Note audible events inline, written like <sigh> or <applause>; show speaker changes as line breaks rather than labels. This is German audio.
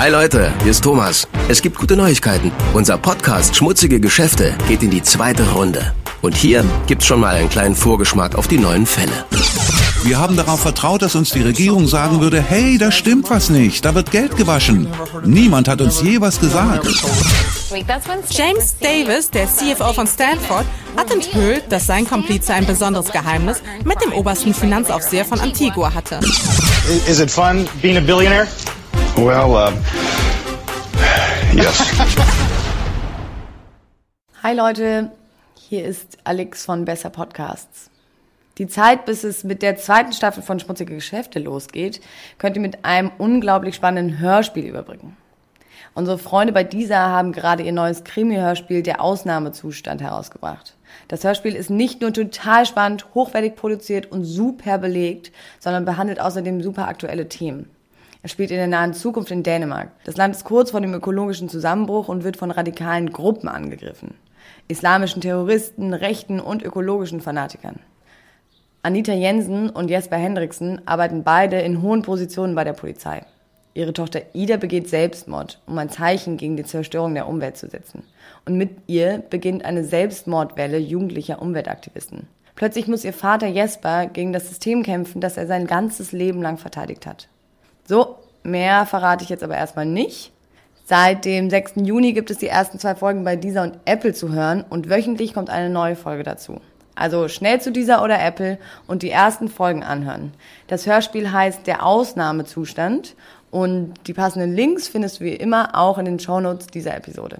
Hi Leute, hier ist Thomas. Es gibt gute Neuigkeiten. Unser Podcast Schmutzige Geschäfte geht in die zweite Runde. Und hier gibt's schon mal einen kleinen Vorgeschmack auf die neuen Fälle.
Wir haben darauf vertraut, dass uns die Regierung sagen würde, hey, da stimmt was nicht, da wird Geld gewaschen. Niemand hat uns je was gesagt.
James Davis, der CFO von Stanford, hat enthüllt, dass sein Komplize ein besonderes Geheimnis mit dem obersten Finanzaufseher von Antigua hatte.
Is it fun being a billionaire?
Well, uh, yes. <laughs>
Hi Leute, hier ist Alex von Besser Podcasts. Die Zeit, bis es mit der zweiten Staffel von Schmutzige Geschäfte losgeht, könnt ihr mit einem unglaublich spannenden Hörspiel überbrücken. Unsere Freunde bei dieser haben gerade ihr neues Krimi-Hörspiel Der Ausnahmezustand herausgebracht. Das Hörspiel ist nicht nur total spannend, hochwertig produziert und super belegt, sondern behandelt außerdem super aktuelle Themen. Er spielt in der nahen Zukunft in Dänemark. Das Land ist kurz vor dem ökologischen Zusammenbruch und wird von radikalen Gruppen angegriffen. Islamischen Terroristen, rechten und ökologischen Fanatikern. Anita Jensen und Jesper Hendriksen arbeiten beide in hohen Positionen bei der Polizei. Ihre Tochter Ida begeht Selbstmord, um ein Zeichen gegen die Zerstörung der Umwelt zu setzen. Und mit ihr beginnt eine Selbstmordwelle jugendlicher Umweltaktivisten. Plötzlich muss ihr Vater Jesper gegen das System kämpfen, das er sein ganzes Leben lang verteidigt hat. So, mehr verrate ich jetzt aber erstmal nicht. Seit dem 6. Juni gibt es die ersten zwei Folgen bei Deezer und Apple zu hören und wöchentlich kommt eine neue Folge dazu. Also schnell zu Deezer oder Apple und die ersten Folgen anhören. Das Hörspiel heißt Der Ausnahmezustand und die passenden Links findest du wie immer auch in den Shownotes dieser Episode.